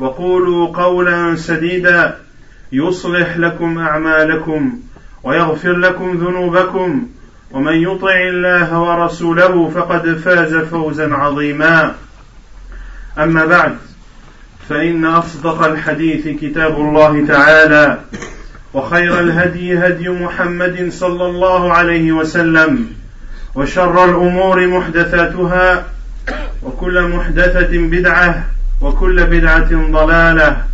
وقولوا قولا سديدا. يصلح لكم أعمالكم ويغفر لكم ذنوبكم. ومن يطع الله ورسوله فقد فاز فوزا عظيما. أما بعد فإن أصدق الحديث كتاب الله تعالى وخير الهدي هدي محمد صلى الله عليه وسلم وشر الأمور محدثاتها وكل محدثة بدعة وكل بدعة ضلالة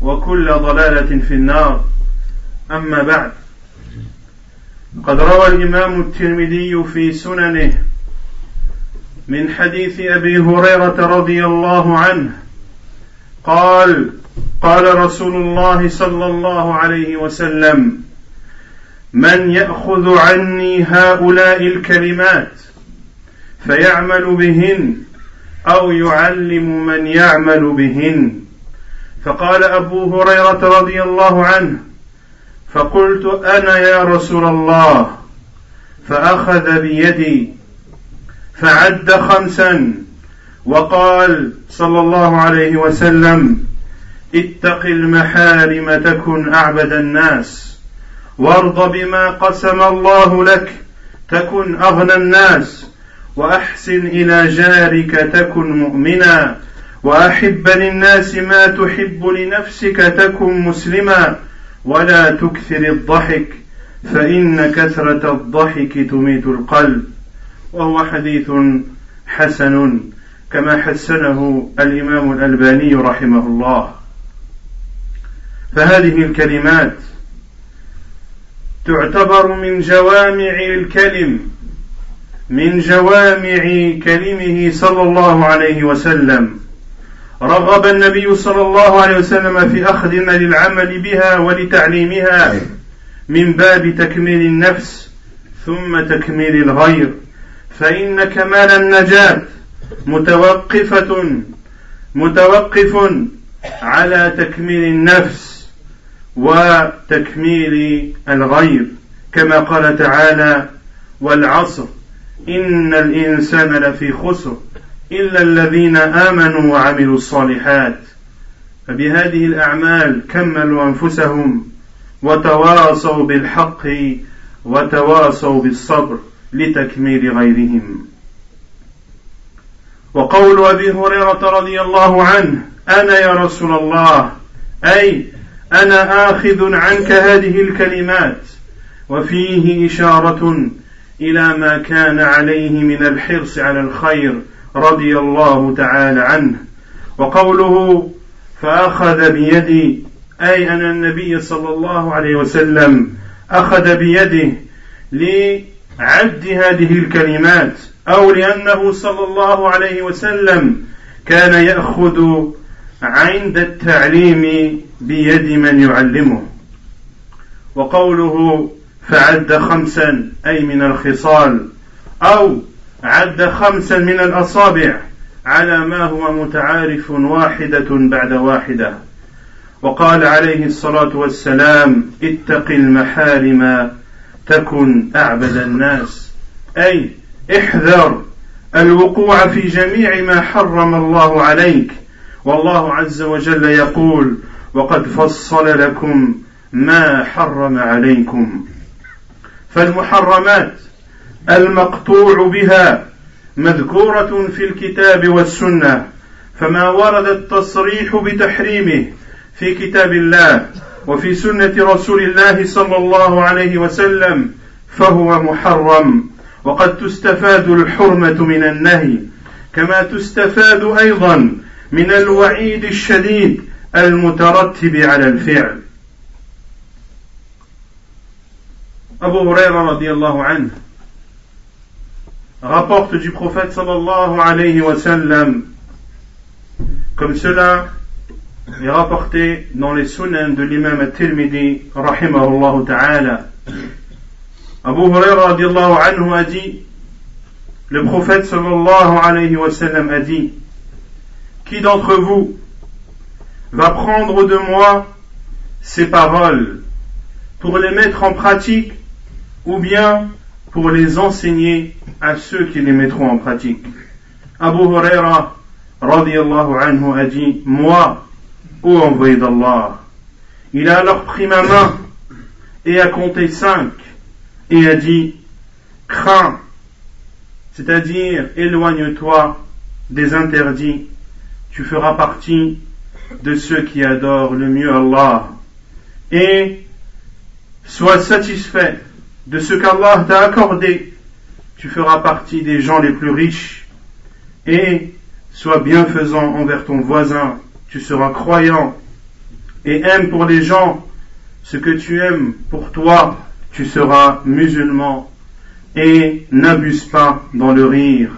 وكل ضلالة في النار. أما بعد قد روى الإمام الترمذي في سننه من حديث أبي هريرة رضي الله عنه قال قال رسول الله صلى الله عليه وسلم من يأخذ عني هؤلاء الكلمات فيعمل بهن أو يعلم من يعمل بهن. فقال أبو هريرة رضي الله عنه فقلت أنا يا رسول الله فأخذ بيدي فعد خمسا وقال صلى الله عليه وسلم اتق المحارم تكن أعبد الناس وارض بما قسم الله لك تكن أغنى الناس. وأحسن إلى جارك تكن مؤمنا وأحب للناس ما تحب لنفسك تكن مسلما ولا تكثر الضحك فإن كثرة الضحك تميت القلب. وهو حديث حسن كما حسنه الإمام الألباني رحمه الله. فهذه الكلمات تعتبر من جوامع الكلم من جوامع كلمه صلى الله عليه وسلم. رغب النبي صلى الله عليه وسلم في أخذنا للعمل بها ولتعليمها من باب تكميل النفس ثم تكميل الغير. فإن كمال النجاة متوقفة متوقف على تكميل النفس وتكميل الغير كما قال تعالى والعصر ان الانسان لفي خسر الا الذين امنوا وعملوا الصالحات فبهذه الاعمال كملوا انفسهم وتواصوا بالحق وتواصوا بالصبر لتكميل غيرهم. وقول أبي هريرة رضي الله عنه أنا يا رسول الله أي أنا آخذ عنك هذه الكلمات وفيه إشارة إلى ما كان عليه من الحرص على الخير رضي الله تعالى عنه. وقوله فأخذ بيدي أي أن النبي صلى الله عليه وسلم أخذ بيده لعد هذه الكلمات أو لأنه صلى الله عليه وسلم كان يأخذ عند التعليم بيد من يعلمه. وقوله فعد خمسا أي من الخصال أو عد خمسا من الأصابع على ما هو متعارف واحدة بعد واحدة. وقال عليه الصلاة والسلام اتق المحارم تكن أعبد الناس. أي احذر الوقوع في جميع ما حرم الله عليك. والله عز وجل يقول وقد فصل لكم ما حرم عليكم. فالمحرمات المقطوع بها مذكورة في الكتاب والسنة فما ورد التصريح بتحريمه في كتاب الله وفي سنة رسول الله صلى الله عليه وسلم فهو محرم وقد تستفاد الحرمة من النهي كما تستفاد أيضا من الوعيد الشديد المترتب على الفعل. Abu Huraira radiallahu anhu rapporte du prophète sallallahu alayhi wa sallam comme cela est rapporté dans les sunan de l'imam al-Tirmidhi rahimahullah ta'ala. Abu Huraira radiallahu anhu a dit le prophète sallallahu alayhi wa sallam a dit qui d'entre vous va prendre de moi ces paroles pour les mettre en pratique ou bien pour les enseigner à ceux qui les mettront en pratique. Abu Huraira radiallahu anhu a dit Moi, ô envoyé d'Allah, il a alors pris ma main et a compté cinq et a dit Crains, c'est-à-dire éloigne-toi des interdits, tu feras partie de ceux qui adorent le mieux Allah et sois satisfait de ce qu'Allah t'a accordé, tu feras partie des gens les plus riches. Et sois bienfaisant envers ton voisin, tu seras croyant. Et aime pour les gens ce que tu aimes pour toi, tu seras musulman. Et n'abuse pas dans le rire,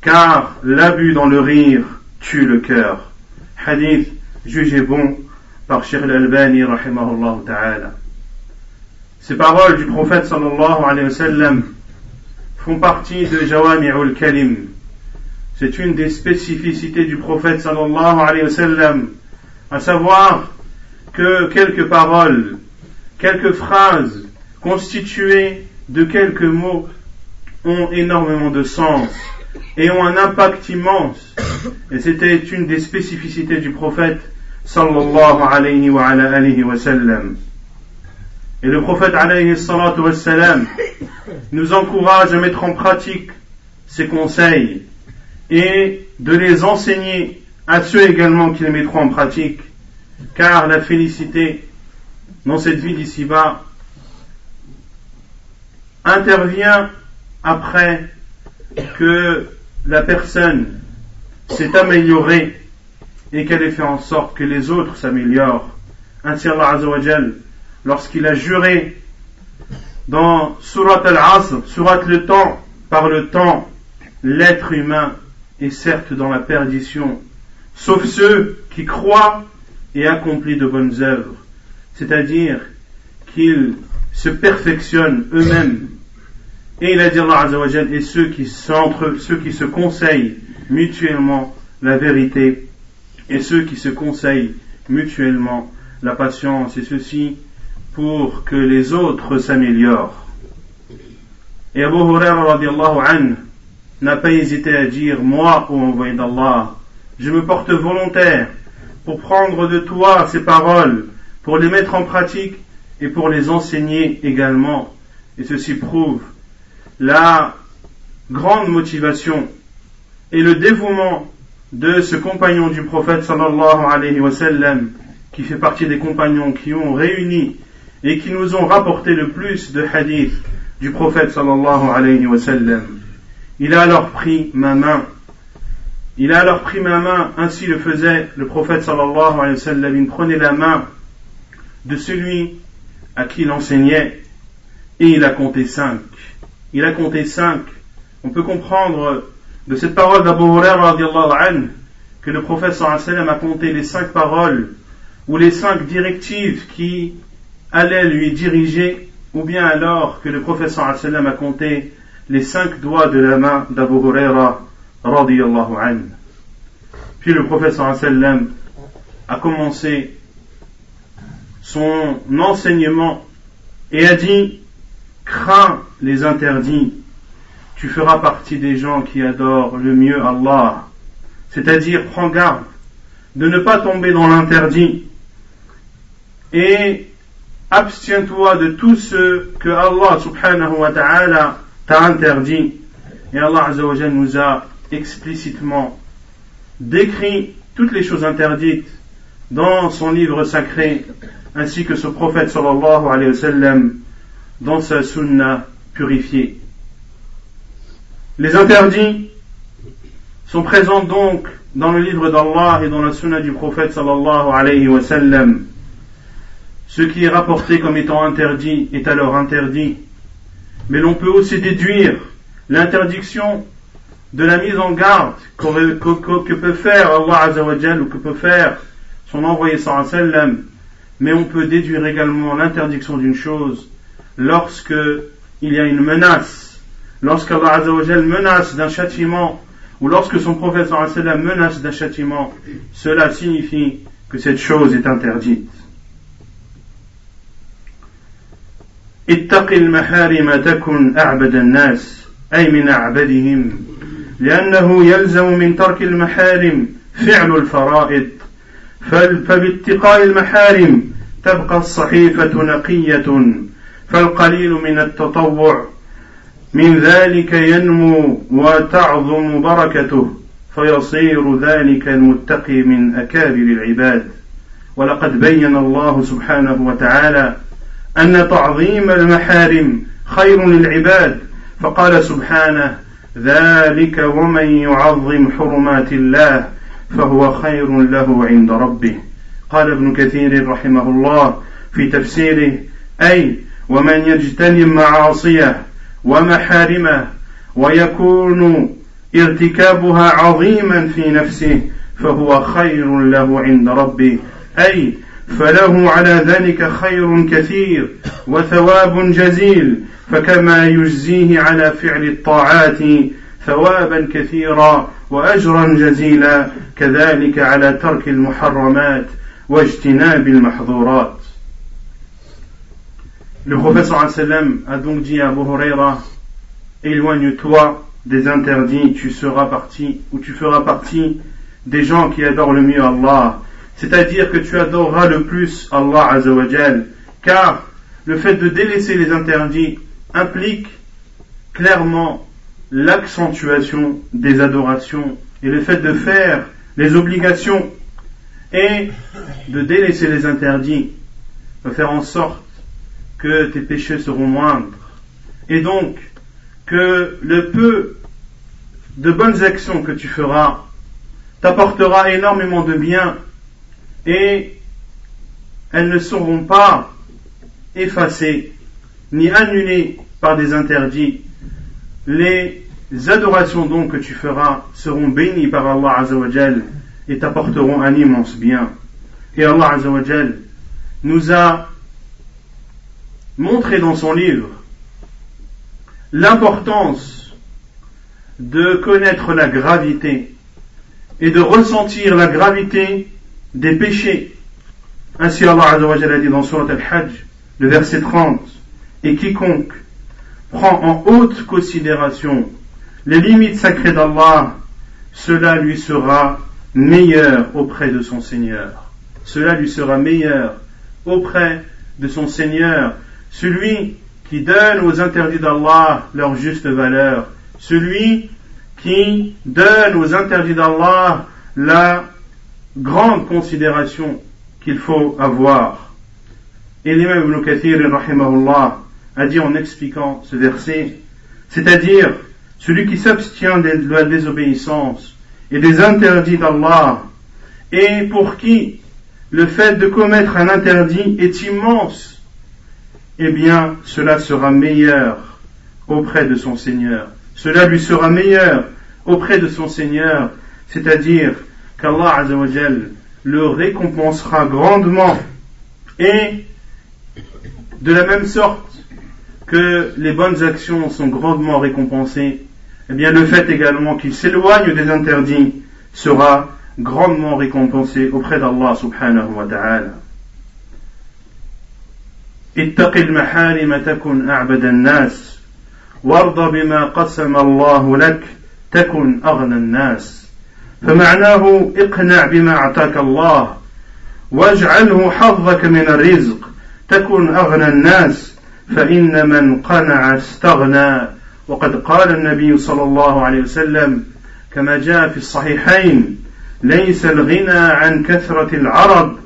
car l'abus dans le rire tue le cœur. Hadith jugé bon par Sheikh al-Albani rahimahullah ta'ala. Ces paroles du prophète sallallahu alayhi wa sallam font partie de Jawami'ul Kalim. C'est une des spécificités du prophète sallallahu alayhi wa sallam, à savoir que quelques paroles, quelques phrases constituées de quelques mots ont énormément de sens et ont un impact immense. Et c'était une des spécificités du prophète sallallahu alayhi wa, alayhi wa sallam. Et le prophète wassalam, nous encourage à mettre en pratique ces conseils et de les enseigner à ceux également qui les mettront en pratique, car la félicité dans cette vie d'ici-bas intervient après que la personne s'est améliorée et qu'elle ait fait en sorte que les autres s'améliorent. Ainsi Allah lorsqu'il a juré dans Surat al-Asr, Surat le temps, par le temps, l'être humain est certes dans la perdition, sauf ceux qui croient et accomplissent de bonnes œuvres, c'est-à-dire qu'ils se perfectionnent eux-mêmes. Et il a dit Allah et ceux qui, ceux qui se conseillent mutuellement la vérité, et ceux qui se conseillent mutuellement la patience, et ceci pour que les autres s'améliorent. Et Abu Huraira n'a pas hésité à dire, moi, ô envoyé d'Allah, je me porte volontaire pour prendre de toi ces paroles, pour les mettre en pratique et pour les enseigner également. Et ceci prouve la grande motivation et le dévouement de ce compagnon du prophète sallallahu alayhi wa sallam, qui fait partie des compagnons qui ont réuni et qui nous ont rapporté le plus de hadiths du prophète sallallahu alayhi wa sallam. Il a alors pris ma main. Il a alors pris ma main, ainsi le faisait le prophète sallallahu alayhi wa sallam. Il prenait la main de celui à qui il enseignait et il a compté cinq. Il a compté cinq. On peut comprendre de cette parole d'Abu Hurairah que le prophète sallallahu alayhi wa sallam a compté les cinq paroles ou les cinq directives qui allait lui diriger, ou bien alors que le professeur sallam a compté les cinq doigts de la main d'Abu Huraira radiyallahu anhu. Puis le professeur sallam a commencé son enseignement et a dit crains les interdits, tu feras partie des gens qui adorent le mieux Allah. C'est-à-dire prends garde de ne pas tomber dans l'interdit et abstiens-toi de tout ce que Allah subhanahu wa ta'ala t'a interdit. Et Allah azza nous a explicitement décrit toutes les choses interdites dans son livre sacré, ainsi que ce prophète sallallahu alayhi wa sallam dans sa sunna purifiée. Les interdits sont présents donc dans le livre d'Allah et dans la sunna du prophète sallallahu alayhi wa sallam. Ce qui est rapporté comme étant interdit est alors interdit. Mais l'on peut aussi déduire l'interdiction de la mise en garde que, peut faire Allah Azzawajal ou que peut faire son envoyé sallam. Mais on peut déduire également l'interdiction d'une chose lorsque il y a une menace, lorsqu'Allah Azzawajal menace d'un châtiment ou lorsque son prophète sallam menace d'un châtiment, cela signifie que cette chose est interdite. اتق المحارم تكن أعبد الناس أي من أعبدهم لأنه يلزم من ترك المحارم فعل الفرائض. فباتقاء المحارم تبقى الصحيفة نقية فالقليل من التطوع. من ذلك ينمو وتعظم بركته فيصير ذلك المتقي من أكابر العباد. ولقد بين الله سبحانه وتعالى أن تعظيم المحارم خير للعباد. فقال سبحانه ذلك ومن يعظم حرمات الله فهو خير له عند ربه. قال ابن كثير رحمه الله في تفسيره أي ومن يجتنب معاصيه ومحارمه ويكون ارتكابها عظيما في نفسه فهو خير له عند ربه. أي فله على ذلك خير كثير وثواب جزيل فكما يجزيه على فعل الطاعات ثوابا كثيرا واجرا جزيلا كذلك على ترك المحرمات واجتناب المحظورات Le prophète sallam a donc dit à Abu Huraira Éloigne-toi des interdits, tu seras parti ou tu feras partie des gens qui adorent le mieux Allah c'est-à-dire que tu adoreras le plus Allah Azzawajal, car le fait de délaisser les interdits implique clairement l'accentuation des adorations et le fait de faire les obligations et de délaisser les interdits va faire en sorte que tes péchés seront moindres. Et donc que le peu de bonnes actions que tu feras t'apportera énormément de bien et elles ne seront pas effacées ni annulées par des interdits. Les adorations donc que tu feras seront bénies par Allah Azzawajal et t'apporteront un immense bien. Et Allah Azzawajal nous a montré dans son livre l'importance de connaître la gravité et de ressentir la gravité des péchés. Ainsi Allah a dit dans Surat Al-Hajj, le verset 30, et quiconque prend en haute considération les limites sacrées d'Allah, cela lui sera meilleur auprès de son Seigneur. Cela lui sera meilleur auprès de son Seigneur. Celui qui donne aux interdits d'Allah leur juste valeur. Celui qui donne aux interdits d'Allah la grande considération qu'il faut avoir. Et l'imam Ibn Kathir a dit en expliquant ce verset, c'est-à-dire celui qui s'abstient de la désobéissance et des interdits d'Allah, et pour qui le fait de commettre un interdit est immense, eh bien cela sera meilleur auprès de son Seigneur. Cela lui sera meilleur auprès de son Seigneur, c'est-à-dire qu'Allah Azzawajal le récompensera grandement et de la même sorte que les bonnes actions sont grandement récompensées, eh bien le fait également qu'il s'éloigne des interdits sera grandement récompensé auprès d'Allah subhanahu wa ta'ala. اتق المحارم تكن أعبد الناس وارض بما قسم الله لك تكن أغنى الناس فمعناه اقنع بما أعطاك الله واجعله حظك من الرزق تكن أغنى الناس فإن من قنع استغنى. وقد قال النبي صلى الله عليه وسلم كما جاء في الصحيحين ليس الغنى عن كثرة العرب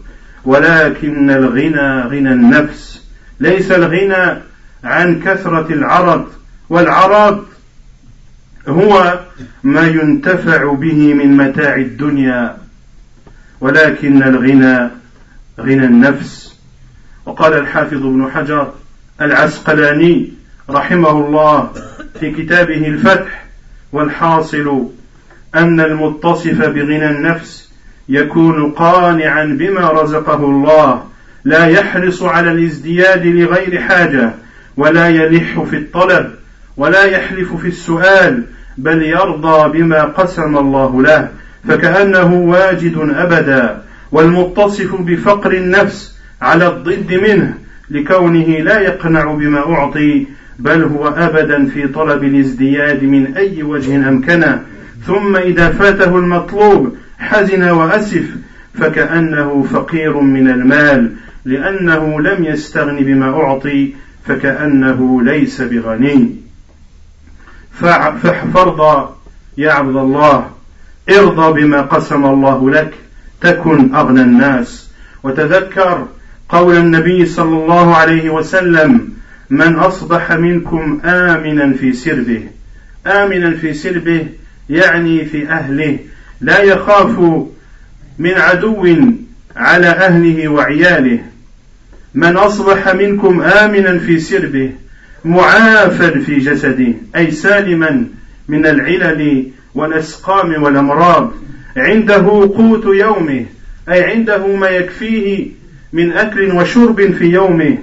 ولكن الغنى غنى النفس. ليس الغنى عن كثرة العرض والعرض هو ما ينتفع به من متاع الدنيا ولكن الغنى غنى النفس. وقال الحافظ ابن حجر العسقلاني رحمه الله في كتابه الفتح والحاصل أن المتصف بغنى النفس يكون قانعا بما رزقه الله لا يحرص على الازدياد لغير حاجة ولا يلح في الطلب. ولا يحلف في السؤال بل يرضى بما قسم الله له فكأنه واجد أبدا والمتصف بفقر النفس على الضد منه لكونه لا يقنع بما أعطي بل هو أبدا في طلب الازدياد من أي وجه أمكنه ثم إذا فاته المطلوب حزن وأسف فكأنه فقير من المال لأنه لم يستغن بما أعطي فكأنه ليس بغني. فارضى يا عبد الله. ارضى بما قسم الله لك تكن أغنى الناس. وتذكر قول النبي صلى الله عليه وسلم من أصبح منكم آمنا في سربه. آمنا في سربه يعني في أهله. لا يخاف من عدو على أهله وعياله. من أصبح منكم آمنا في سربه. معافى في جسده أي سالما من العلل والأسقام والأمراض. عنده قوت يومه أي عنده ما يكفيه من أكل وشرب في يومه.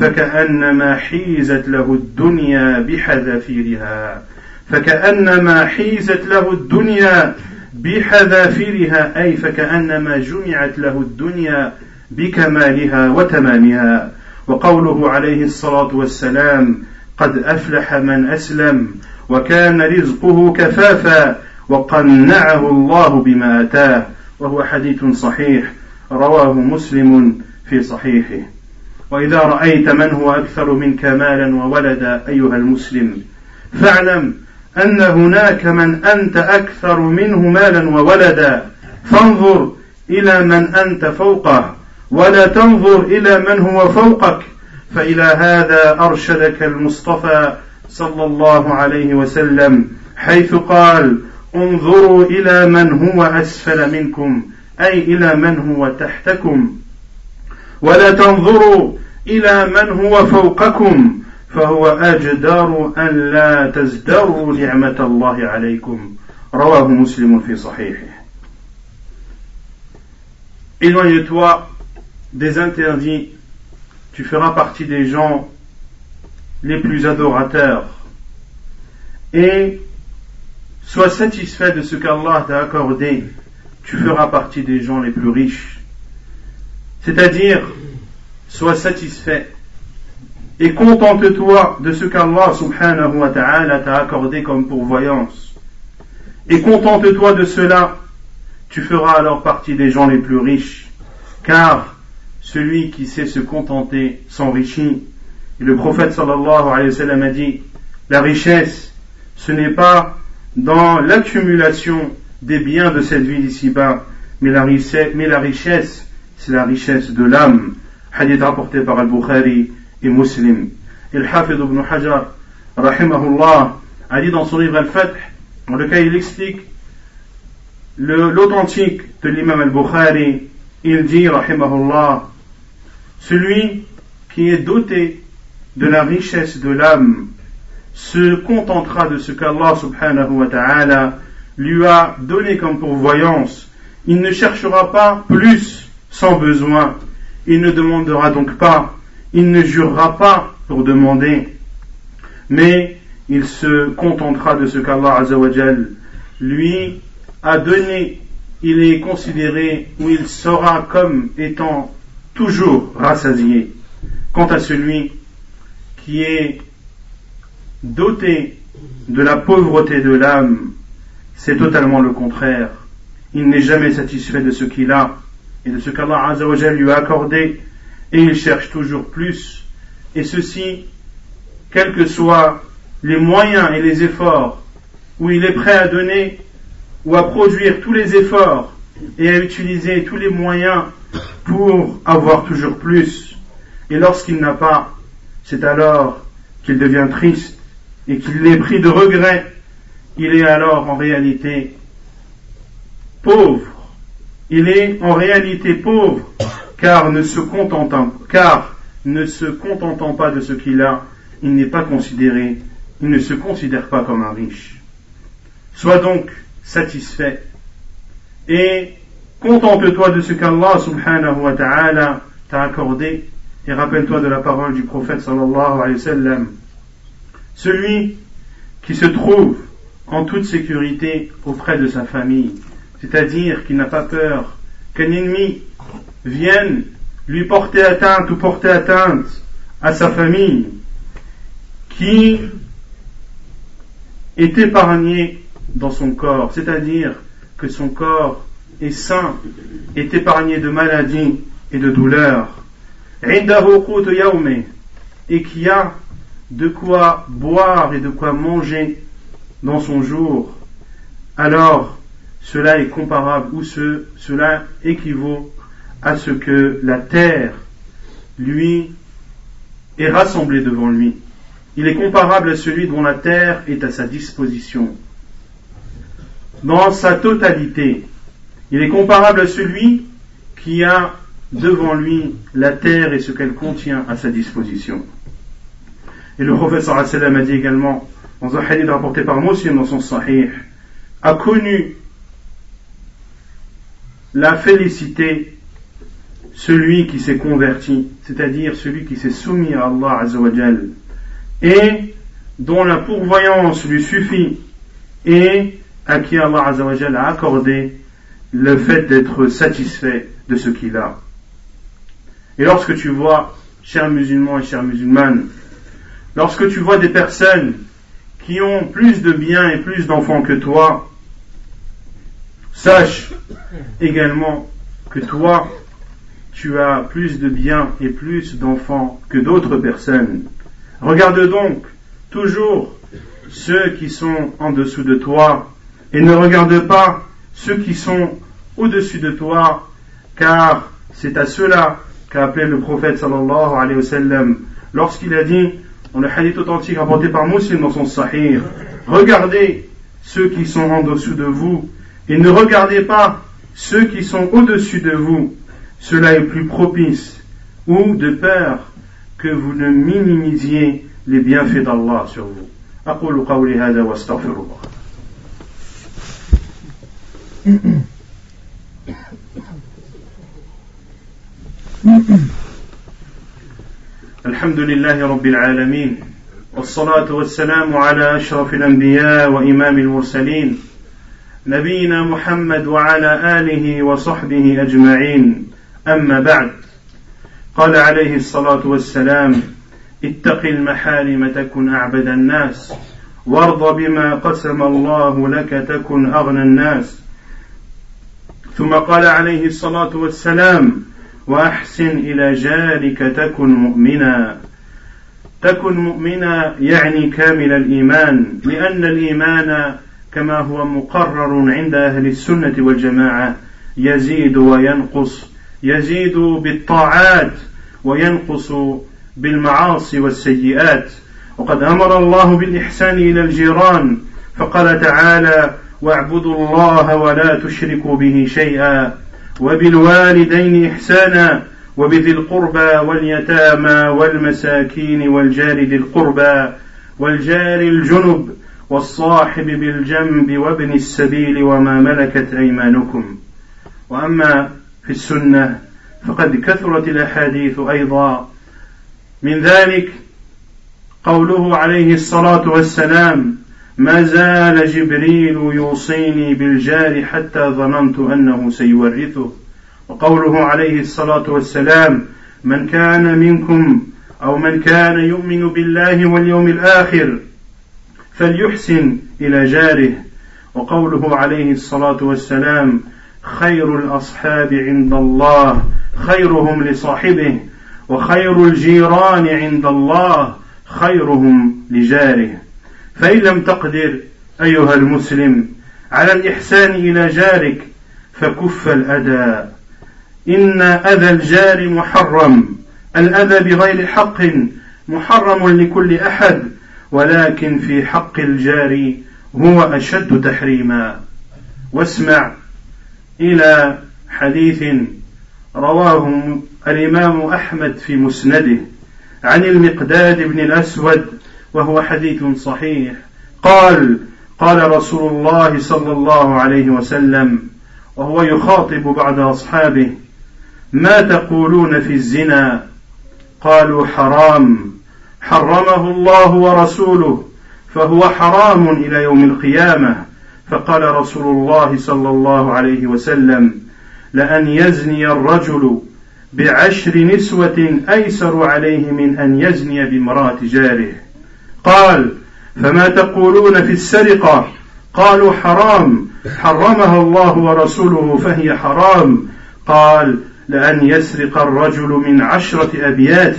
فكأنما حيزت له الدنيا بحذافيرها فكأنما حيزت له الدنيا بحذافيرها أي فكأنما جمعت له الدنيا بكمالها وتمامها. وقوله عليه الصلاة والسلام قد أفلح من أسلم وكان رزقه كفافا وقنعه الله بما أتاه. وهو حديث صحيح رواه مسلم في صحيحه. وإذا رأيت من هو أكثر منك مالا وولدا أيها المسلم فاعلم أن هناك من أنت أكثر منه مالا وولدا. فانظر إلى من أنت فوقه. ولا تنظر إلى من هو فوقك فإلى هذا أرشدك المصطفى صلى الله عليه وسلم حيث قال انظروا إلى من هو أسفل منكم أي إلى من هو تحتكم. ولا تنظروا إلى من هو فوقكم فهو أجدر أن لا تزدروا نعمة الله عليكم. رواه مسلم في صحيحه. Éloigne-toi des interdits, tu feras partie des gens les plus adorateurs. Et sois satisfait de ce qu'Allah t'a accordé, tu feras partie des gens les plus riches. C'est-à-dire, sois satisfait et contente-toi de ce qu'Allah subhanahu wa ta'ala t'a accordé comme pourvoyance. Et contente-toi de cela, tu feras alors partie des gens les plus riches, car celui qui sait se contenter s'enrichit. Et le prophète sallallahu alayhi wa sallam a dit, la richesse, ce n'est pas dans l'accumulation des biens de cette vie d'ici-bas, mais la richesse, c'est la richesse de l'âme. Hadith rapporté par Al-Bukhari et Muslim. Et le Hafid ibn Hajar, rahimahullah, a dit dans son livre Al-Fath, dans lequel il explique l'authentique de l'imam Al-Bukhari, il dit, rahimahullah, celui qui est doté de la richesse de l'âme se contentera de ce qu'Allah subhanahu wa ta'ala lui a donné comme pourvoyance. Il ne cherchera pas plus sans besoin. Il ne demandera donc pas. Il ne jurera pas pour demander. Mais il se contentera de ce qu'Allah azawajal lui a donné. Il est considéré ou il sera comme étant toujours rassasié. Quant à celui qui est doté de la pauvreté de l'âme, c'est totalement le contraire. Il n'est jamais satisfait de ce qu'il a et de ce qu'Allah lui a accordé et il cherche toujours plus. Et ceci, quels que soient les moyens et les efforts où il est prêt à donner ou à produire tous les efforts et à utiliser tous les moyens pour avoir toujours plus. Et lorsqu'il n'a pas, c'est alors qu'il devient triste et qu'il est pris de regret. Il est alors en réalité pauvre. Il est en réalité pauvre car ne se contentant, car ne se contentant pas de ce qu'il a, il n'est pas considéré, il ne se considère pas comme un riche. Sois donc satisfait et contente-toi de ce qu'Allah subhanahu wa ta'ala t'a accordé et rappelle-toi de la parole du prophète sallallahu alayhi wa sallam. Celui qui se trouve en toute sécurité auprès de sa famille, c'est-à-dire qui n'a pas peur qu'un ennemi vienne lui porter atteinte ou porter atteinte à sa famille, qui est épargné dans son corps, c'est-à-dire que son corps est sain, est épargné de maladies et de douleurs, et qui a de quoi boire et de quoi manger dans son jour, alors cela est comparable ou ce, cela équivaut à ce que la terre lui est rassemblée devant lui. Il est comparable à celui dont la terre est à sa disposition. Dans sa totalité, il est comparable à celui qui a devant lui la terre et ce qu'elle contient à sa disposition. Et le prophète sallam a dit également, dans un hadith rapporté par Muslim dans son sahih, a connu la félicité celui qui s'est converti, c'est-à-dire celui qui s'est soumis à Allah Azzawajal, et dont la pourvoyance lui suffit, et à qui Allah Azzawajal a accordé le fait d'être satisfait de ce qu'il a. Et lorsque tu vois, chers musulmans et chères musulmanes, lorsque tu vois des personnes qui ont plus de biens et plus d'enfants que toi, sache également que toi, tu as plus de biens et plus d'enfants que d'autres personnes. Regarde donc toujours ceux qui sont en dessous de toi et ne regarde pas ceux qui sont au-dessus de toi, car c'est à cela qu'a appelé le prophète sallallahu alayhi wa sallam. Lorsqu'il a dit dans le hadith authentique rapporté par Muslim dans son sahih, regardez ceux qui sont en dessous de vous et ne regardez pas ceux qui sont au-dessus de vous, cela est plus propice, ou de peur que vous ne minimisiez les bienfaits d'Allah sur vous. الحمد لله رب العالمين والصلاة والسلام على أشرف الأنبياء وإمام المرسلين نبينا محمد وعلى آله وصحبه أجمعين أما بعد قال عليه الصلاة والسلام اتق المحارم تكن أعبد الناس وارض بما قسم الله لك تكن أغنى الناس ثم قال عليه الصلاة والسلام وأحسن إلى جارك تكن مؤمنا. تكن مؤمنا يعني كامل الإيمان لأن الإيمان كما هو مقرر عند أهل السنة والجماعة يزيد وينقص. يزيد بالطاعات وينقص بالمعاصي والسيئات. وقد أمر الله بالإحسان إلى الجيران فقال تعالى واعبدوا الله ولا تشركوا به شيئا وبالوالدين إحسانا وبذي القربى واليتامى والمساكين والجار ذي القربى والجار الجنب والصاحب بالجنب وابن السبيل وما ملكت أيمانكم. وأما في السنة فقد كثرت الأحاديث أيضا. من ذلك قوله عليه الصلاة والسلام ما زال جبريل يوصيني بالجار حتى ظننت أنه سيورثه. وقوله عليه الصلاة والسلام من كان منكم أو من كان يؤمن بالله واليوم الآخر فليحسن إلى جاره. وقوله عليه الصلاة والسلام خير الأصحاب عند الله خيرهم لصاحبه وخير الجيران عند الله خيرهم لجاره. فإن لم تقدر أيها المسلم على الإحسان إلى جارك فكف الأذى. إن أذى الجار محرم. الأذى بغير حق محرم لكل أحد ولكن في حق الجار هو أشد تحريما. واسمع إلى حديث رواه الإمام أحمد في مسنده عن المقداد بن الأسود وهو حديث صحيح. قال قال رسول الله صلى الله عليه وسلم وهو يخاطب بعض أصحابه ما تقولون في الزنا؟ قالوا حرام. حرمه الله ورسوله فهو حرام إلى يوم القيامة. فقال رسول الله صلى الله عليه وسلم لأن يزني الرجل بعشر نسوة أيسر عليه من أن يزني بامرأة جاره. قال فما تقولون في السرقة قالوا حرام حرمها الله ورسوله فهي حرام قال لأن يسرق الرجل من عشرة أبيات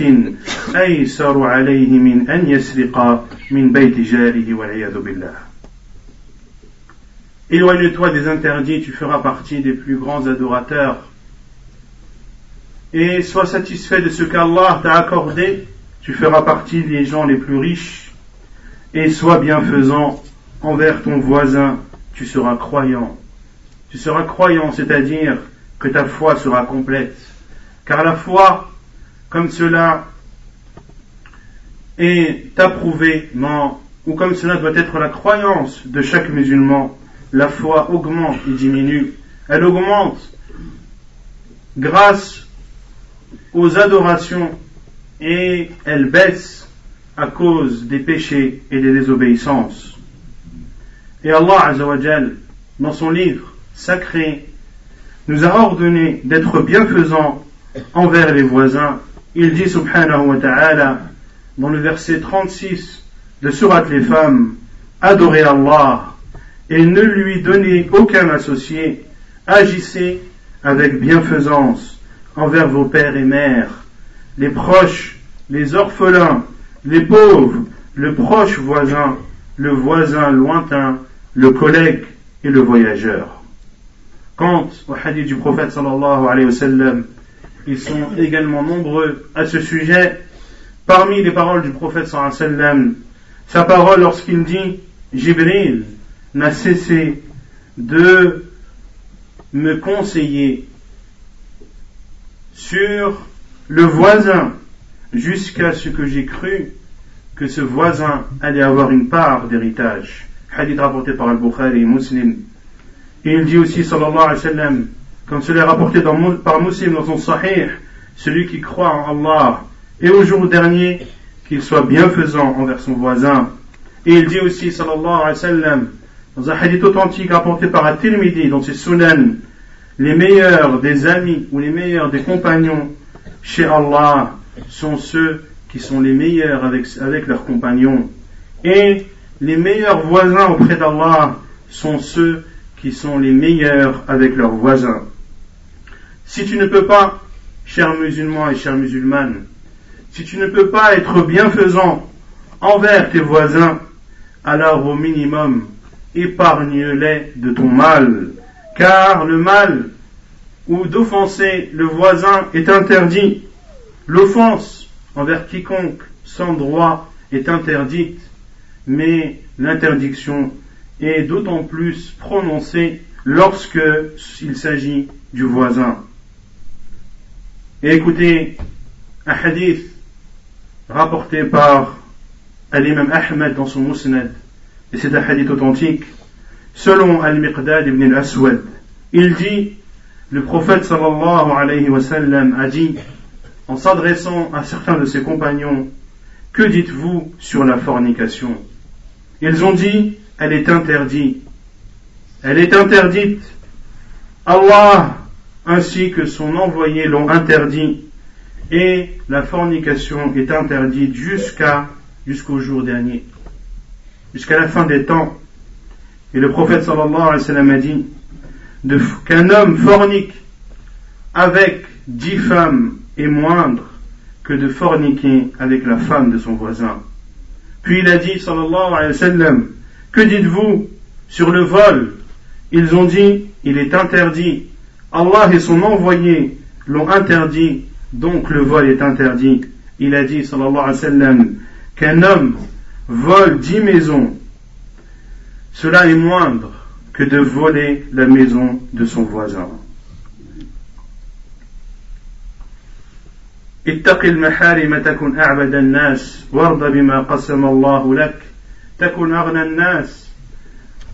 أيسر عليه من أن يسرق من بيت جاره والعياذ بالله Éloigne-toi des interdits, tu feras partie des plus grands adorateurs. Et sois satisfait de ce qu'Allah t'a accordé, tu feras partie des gens les plus riches. Et sois bienfaisant envers ton voisin, tu seras croyant. Tu seras croyant, c'est-à-dire que ta foi sera complète. Car la foi, comme cela est approuvé, ou comme cela doit être la croyance de chaque musulman, la foi augmente et diminue. Elle augmente grâce aux adorations et elle baisse à cause des péchés et des désobéissances. Et Allah Azzawajal, dans son livre sacré, nous a ordonné d'être bienfaisants envers les voisins. Il dit subhanahu wa ta'ala dans le verset 36 de Surat les femmes, adorez Allah et ne lui donnez aucun associé, agissez avec bienfaisance envers vos pères et mères, les proches, les orphelins, les pauvres, le proche voisin, le voisin lointain, le collègue et le voyageur. Quant au hadith du prophète sallallahu alayhi wa sallam, ils sont également nombreux à ce sujet. Parmi les paroles du prophète sallallahu alayhi wa sallam, sa parole lorsqu'il dit Jibril, n'a cessé de me conseiller sur le voisin jusqu'à ce que j'ai cru que ce voisin allait avoir une part d'héritage. Hadith rapporté par Al-Bukhari et Muslim. Et il dit aussi, sallallahu alayhi wa sallam, comme cela est rapporté par Muslim dans son sahih, celui qui croit en Allah et au jour dernier, qu'il soit bienfaisant envers son voisin. Et il dit aussi, sallallahu alayhi wa sallam, dans un hadith authentique rapporté par At-Tirmidhi dans ses Sunan, les meilleurs des amis ou les meilleurs des compagnons chez Allah sont ceux qui sont les meilleurs avec, leurs compagnons. Et les meilleurs voisins auprès d'Allah sont ceux qui sont les meilleurs avec leurs voisins. Si tu ne peux pas, chers musulmans et chères musulmanes, si tu ne peux pas être bienfaisant envers tes voisins, alors au minimum, épargne-les de ton mal, car le mal ou d'offenser le voisin est interdit. L'offense envers quiconque sans droit est interdite, mais l'interdiction est d'autant plus prononcée lorsque il s'agit du voisin. Et écoutez un hadith rapporté par l'imam Ahmed dans son Musnad et c'est un hadith authentique, selon Al-Miqdad ibn al-Aswad, il dit, le prophète sallallahu alayhi wa sallam a dit, en s'adressant à certains de ses compagnons, que dites-vous sur la fornication? Ils ont dit, elle est interdite. Elle est interdite. Allah ainsi que son envoyé l'ont interdit. Et la fornication est interdite jusqu'à jusqu'au jour dernier jusqu'à la fin des temps. Et le prophète sallallahu alayhi wa sallam a dit qu'un homme fornique avec dix femmes est moindre que de forniquer avec la femme de son voisin. Puis il a dit sallallahu alayhi wa sallam que dites-vous sur le vol? Ils ont dit il est interdit. Allah et son envoyé l'ont interdit, donc le vol est interdit. Il a dit, sallallahu alayhi wa sallam, qu'un homme vole dix maisons, cela est moindre que de voler la maison de son voisin. اتق المحارم تكن أعبد الناس وارض بما قسم الله لك تكن أغنى الناس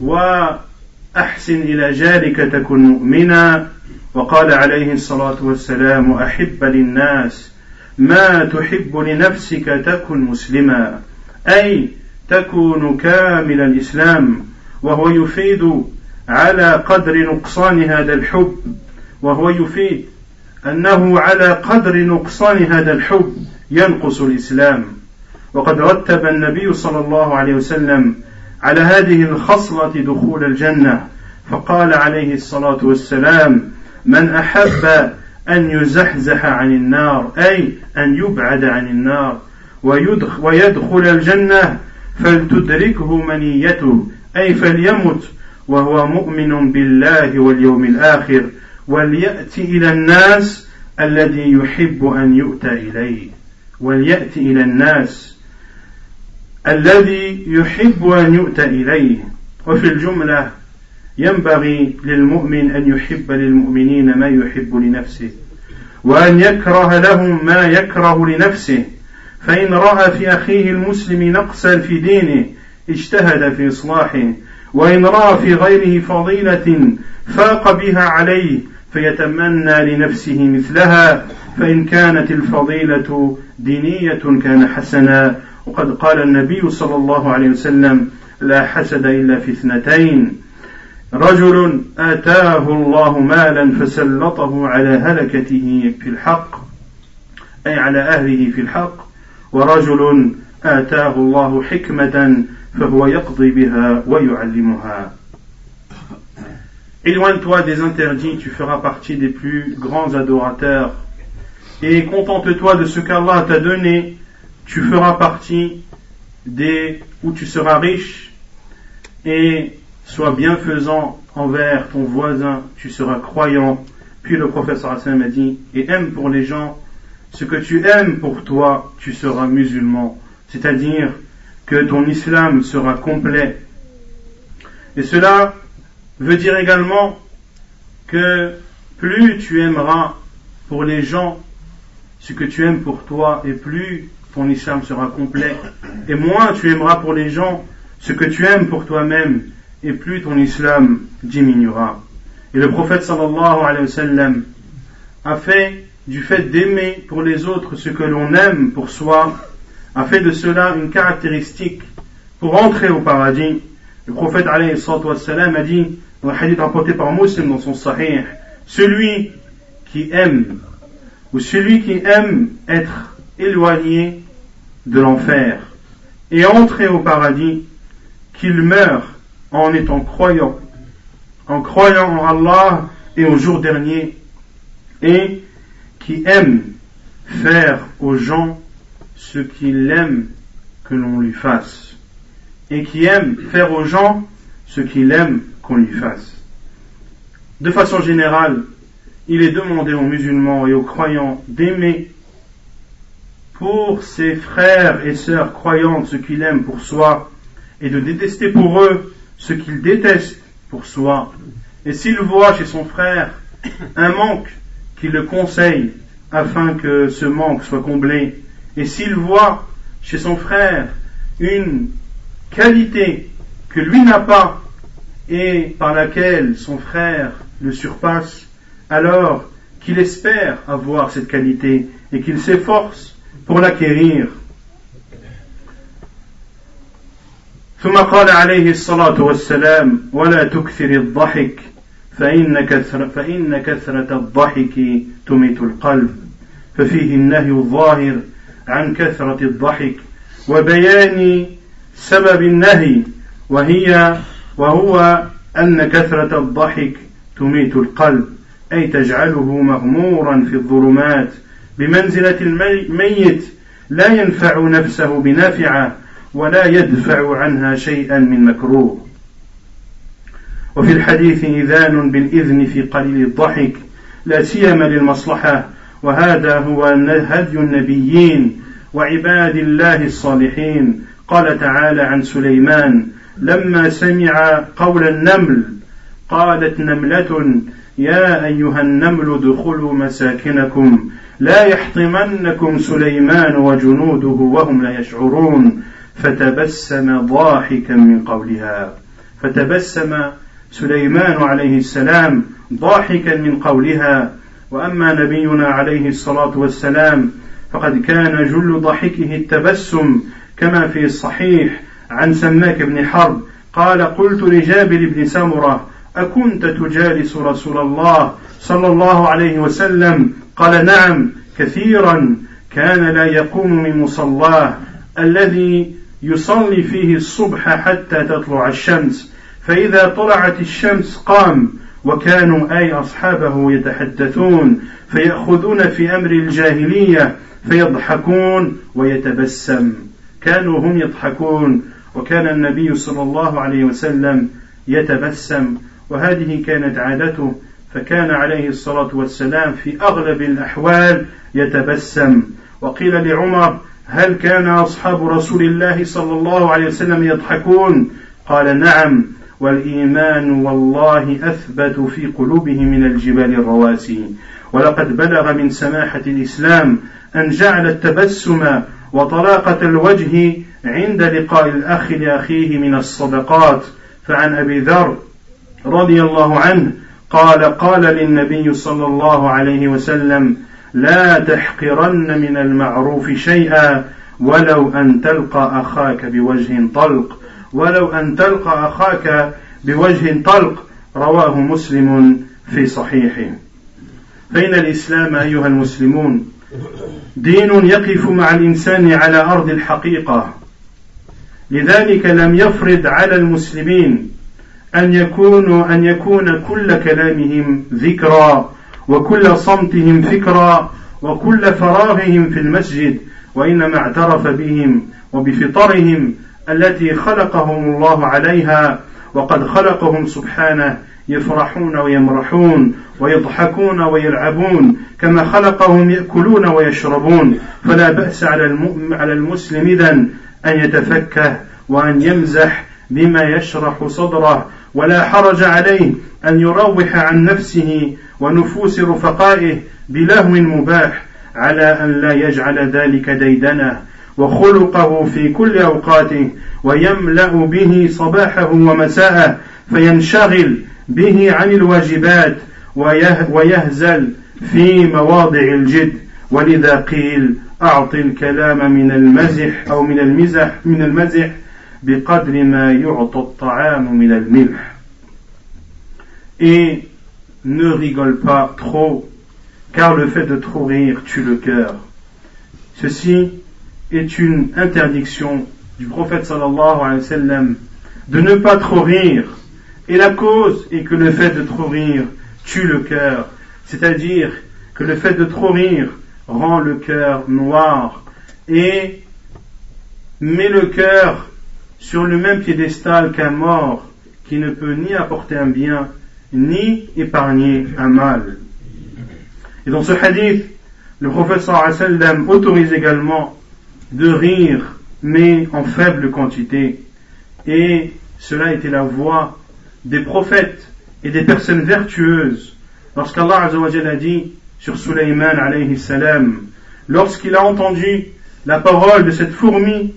وأحسن إلى جارك تكن مؤمنا. وقال عليه الصلاة والسلام أحب للناس ما تحب لنفسك تكن مسلما. أي تكون كامل الإسلام وهو يفيد على قدر نقصان هذا الحب وهو يفيد أنه على قدر نقصان هذا الحب ينقص الإسلام. وقد رتب النبي صلى الله عليه وسلم على هذه الخصلة دخول الجنة فقال عليه الصلاة والسلام من أحب أن يزحزح عن النار أي أن يبعد عن النار ويدخل الجنة فلتدركه منيته أي فليمت وهو مؤمن بالله واليوم الآخر. وليأتي إلى الناس الذي يحب أن يؤتى إليه. وليأتي إلى الناس الذي يحب أن يؤتى إليه. وفي الجملة ينبغي للمؤمن أن يحب للمؤمنين ما يحب لنفسه. وأن يكره لهم ما يكره لنفسه. فإن رأى في أخيه المسلم نقصا في دينه اجتهد في إصلاحه. وإن رأى في غيره فضيلة فاق بها عليه. فيتمنى لنفسه مثلها فإن كانت الفضيلة دينية كان حسنا. وقد قال النبي صلى الله عليه وسلم لا حسد إلا في اثنتين رجل آتاه الله مالا فسلطه على هلكته في الحق أي على أهله في الحق. ورجل آتاه الله حكمة فهو يقضي بها ويعلمها. Éloigne-toi des interdits, tu feras partie des plus grands adorateurs. Et contente-toi de ce qu'Allah t'a donné, tu feras partie des où tu seras riche. Et sois bienfaisant envers ton voisin, tu seras croyant. Puis le professeur Hassan a dit, et aime pour les gens ce que tu aimes pour toi, tu seras musulman. C'est-à-dire que ton islam sera complet. Et cela veut dire également que plus tu aimeras pour les gens ce que tu aimes pour toi, et plus ton islam sera complet, et moins tu aimeras pour les gens ce que tu aimes pour toi-même, et plus ton islam diminuera. Et le prophète sallallahu alayhi wa sallam a fait du fait d'aimer pour les autres ce que l'on aime pour soi, a fait de cela une caractéristique pour entrer au paradis. Le prophète alayhi wa a dit dans hadith rapporté par Muslim dans son sahih, celui qui aime, ou celui qui aime être éloigné de l'enfer et entrer au paradis, qu'il meure en étant croyant, en croyant en Allah et au jour dernier, et qui aime faire aux gens ce qu'il aime que l'on lui fasse, et qui aime faire aux gens ce qu'il aime qu'on lui fasse. De façon générale, il est demandé aux musulmans et aux croyants d'aimer pour ses frères et sœurs croyants ce qu'il aime pour soi et de détester pour eux ce qu'il déteste pour soi. Et s'il voit chez son frère un manque, qu'il le conseille afin que ce manque soit comblé. Et s'il voit chez son frère une qualité que lui n'a pas et par laquelle son frère le surpasse, alors qu'il espère avoir cette qualité et qu'il s'efforce pour l'acquérir. ثم قال عليه الصلاة والسلام ولا تكثر الضحك فإن كثرة, فإن كثرة الضحك تميت القلب ففيه النهي الظاهر عن كثرة الضحك وبيان سبب النهي وهي وهو أن كثرة الضحك تميت القلب أي تجعله مغمورا في الظلمات. بمنزلة الميت لا ينفع نفسه بنافعة ولا يدفع عنها شيئا من مكروه. وفي الحديث إذان بالإذن في قليل الضحك لا سيما للمصلحة وهذا هو هدي النبيين وعباد الله الصالحين. قال تعالى عن سليمان لما سمع قول النمل قالت نملة يا أيها النمل ادخلوا مساكنكم لا يحطمنكم سليمان وجنوده وهم لا يشعرون. فتبسم ضاحكا من قولها. فتبسم سليمان عليه السلام ضاحكا من قولها. وأما نبينا عليه الصلاة والسلام فقد كان جل ضحكه التبسم كما في الصحيح عن سماك بن حرب قال قلت لجابر بن سمرة أكنت تجالس رسول الله صلى الله عليه وسلم؟ قال نعم كثيرا. كان لا يقوم من مصلاه الذي يصلي فيه الصبح حتى تطلع الشمس فإذا طلعت الشمس قام وكانوا أي أصحابه يتحدثون فيأخذون في أمر الجاهلية فيضحكون ويتبسم. كانوا هم يضحكون. وكان النبي صلى الله عليه وسلم يتبسم وهذه كانت عادته فكان عليه الصلاة والسلام في أغلب الأحوال يتبسم. وقيل لعمر هل كان أصحاب رسول الله صلى الله عليه وسلم يضحكون؟ قال نعم. والإيمان والله أثبت في قلوبهم من الجبال الرواسي. ولقد بلغ من سماحة الإسلام أن جعل التبسم وطلاقة الوجه عند لقاء الأخ لأخيه من الصدقات فعن أبي ذر رضي الله عنه قال قال للنبي صلى الله عليه وسلم لا تحقرن من المعروف شيئا ولو أن تلقى أخاك بوجه طلق ولو أن تلقى أخاك بوجه طلق. رواه مسلم في صحيحه. فإن الإسلام أيها المسلمون دين يقف مع الإنسان على أرض الحقيقة. لذلك لم يفرض على المسلمين أن يكونوا أن يكون كل كلامهم ذكرى وكل صمتهم فكرا وكل فراغهم في المسجد وإنما اعترف بهم وبفطرهم التي خلقهم الله عليها وقد خلقهم سبحانه يفرحون ويمرحون ويضحكون ويلعبون كما خلقهم يأكلون ويشربون. فلا بأس على المسلم إذا أن يتفكه وأن يمزح بما يشرح صدره ولا حرج عليه أن يروح عن نفسه ونفوس رفقائه بلهو مباح على أن لا يجعل ذلك ديدنه وخلقه في كل أوقاته ويملأ به صباحه ومساءه فينشغل به عن الواجبات ويهزل في مواضع الجد. ولذا قيل أعط الكلام من المزح أو من المزح من المزح بقدر ما يعطى الطعام من الملح Et ne rigole pas trop, car le fait de trop rire tue le cœur. Ceci est une interdiction du prophète sallallahu alayhi wa sallam de ne pas trop rire. Et la cause est que le fait de trop rire tue le cœur. C'est-à-dire que le fait de trop rire rend le cœur noir et met le cœur sur le même piédestal qu'un mort qui ne peut ni apporter un bien ni épargner un mal. Et dans ce hadith, le prophète sallam autorise également de rire, mais en faible quantité. Et cela était la voix des prophètes et des personnes vertueuses. Lorsqu'Allah a dit sur Sulaiman alayhi salam, lorsqu'il a entendu la parole de cette fourmi,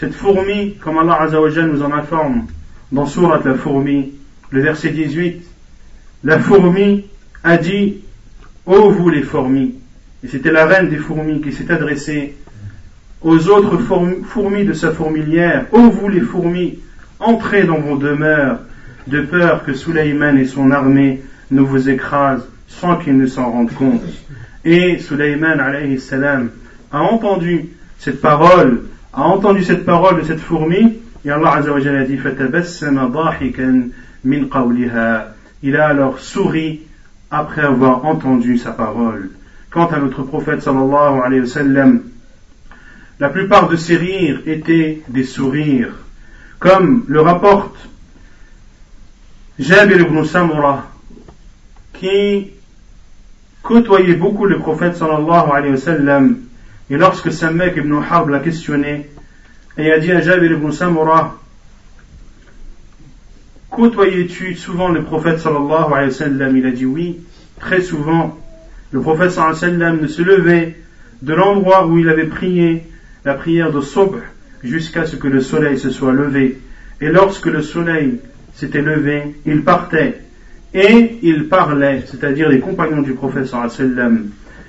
cette fourmi, comme Allah nous en informe dans Surat la fourmi, le verset 18, la fourmi a dit Ô vous les fourmis! Et c'était la reine des fourmis qui s'est adressée aux autres fourmis de sa fourmilière Ô vous les fourmis, entrez dans vos demeures, de peur que Sulayman et son armée ne vous écrasent sans qu'ils ne s'en rendent compte. Et Sulayman alayhi salam a entendu cette parole, a entendu cette parole de cette fourmi, et Allah a dit min qawliha il a alors souri après avoir entendu sa parole. Quant à notre prophète sallallahu alayhi wa sallam, la plupart de ses rires étaient des sourires, comme le rapporte Jabir ibn Samura, qui côtoyait beaucoup le prophète sallallahu alayhi wa sallam. Et lorsque Samek ibn Harb l'a questionné, et a dit à Jabir ibn Samura, côtoyais-tu souvent le prophète sallallahu alayhi wa sallam? Il a dit oui, très souvent. Le prophète sallallahu alayhi wa sallam ne se levait de l'endroit où il avait prié la prière de Sobh jusqu'à ce que le soleil se soit levé. Et lorsque le soleil s'était levé, il partait et il parlait, c'est-à-dire les compagnons du prophète sallam.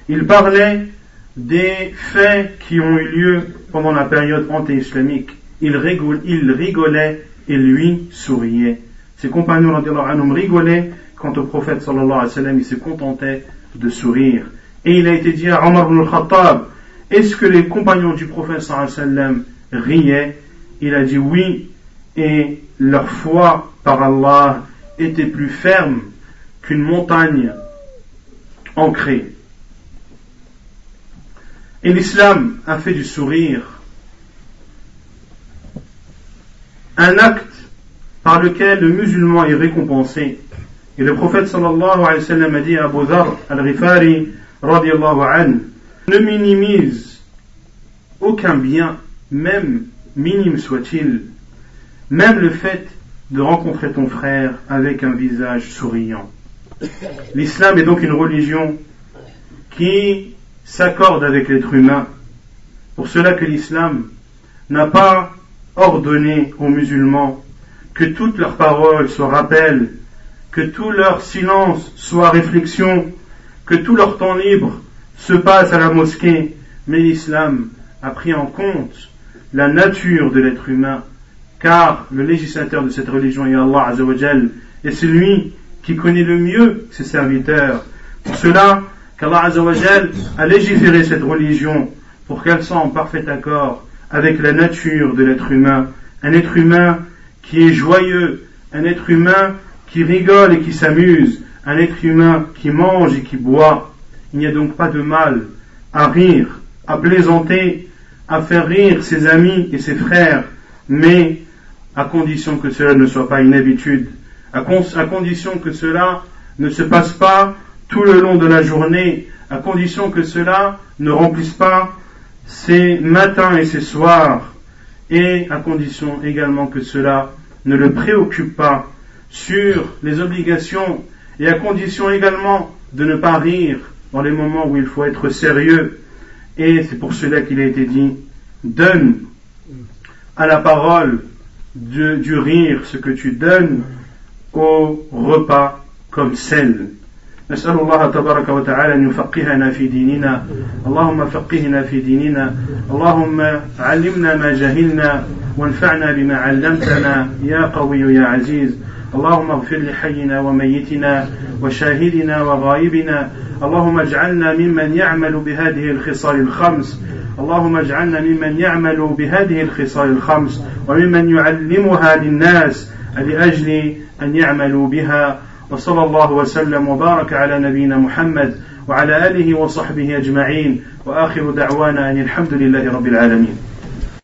Il parlait des faits qui ont eu lieu pendant la période anti-islamique. Il, rigolait et lui souriait. Ses compagnons homme rigolaient quand au prophète sallallahu alayhi wa sallam il se contentait de sourire. Et il a été dit à Omar ibn al-Khattab, est-ce que les compagnons du prophète sallallahu alayhi wa sallam riaient? Il a dit oui, et leur foi par Allah était plus ferme qu'une montagne ancrée. Et l'islam a fait du sourire un acte par lequel le musulman est récompensé. Et le prophète sallallahu alayhi wa sallam dit à Abu Dhar al-Rifari radiallahu an, ne minimise aucun bien, même minime soit-il, même le fait de rencontrer ton frère avec un visage souriant. L'islam est donc une religion qui s'accorde avec l'être humain. Pour cela que l'islam n'a pas ordonné aux musulmans que toutes leurs paroles soient rappels, que tout leur silence soit réflexion, que tout leur temps libre se passe à la mosquée, mais l'islam a pris en compte la nature de l'être humain, car le législateur de cette religion est Allah Azzawajal, et celui qui connaît le mieux ses serviteurs. Pour cela qu'Allah Azzawajal a légiféré cette religion pour qu'elle soit en parfait accord avec la nature de l'être humain. Un être humain qui est joyeux, un être humain qui rigole et qui s'amuse, un être humain qui mange et qui boit. Il n'y a donc pas de mal à rire, à plaisanter, à faire rire ses amis et ses frères, mais à condition que cela ne soit pas une habitude, à, condition que cela ne se passe pas tout le long de la journée, à condition que cela ne remplisse pas ses matins et ses soirs, et à condition également que cela ne le préoccupe pas sur les obligations, et à condition également de ne pas rire dans les moments où il faut être sérieux. Et c'est pour cela qu'il a été dit, donne à la parole du rire ce que tu donnes au repas comme sel. نسأل الله تبارك وتعالى أن يفقهنا في ديننا. اللهم فقهنا في ديننا. اللهم علمنا ما جهلنا. وانفعنا بما علمتنا. يا قوي يا عزيز. اللهم اغفر لحينا وميتنا وشاهدنا وغائبنا. اللهم اجعلنا ممن يعمل بهذه الخصال الخمس. اللهم اجعلنا ممن يعمل بهذه الخصال الخمس وممن يعلمها للناس لأجل أن يعملوا بها. وصلى الله وسلم وبارك على نبينا محمد وعلى آله وصحبه أجمعين. وآخر دعوانا أن الحمد لله رب العالمين.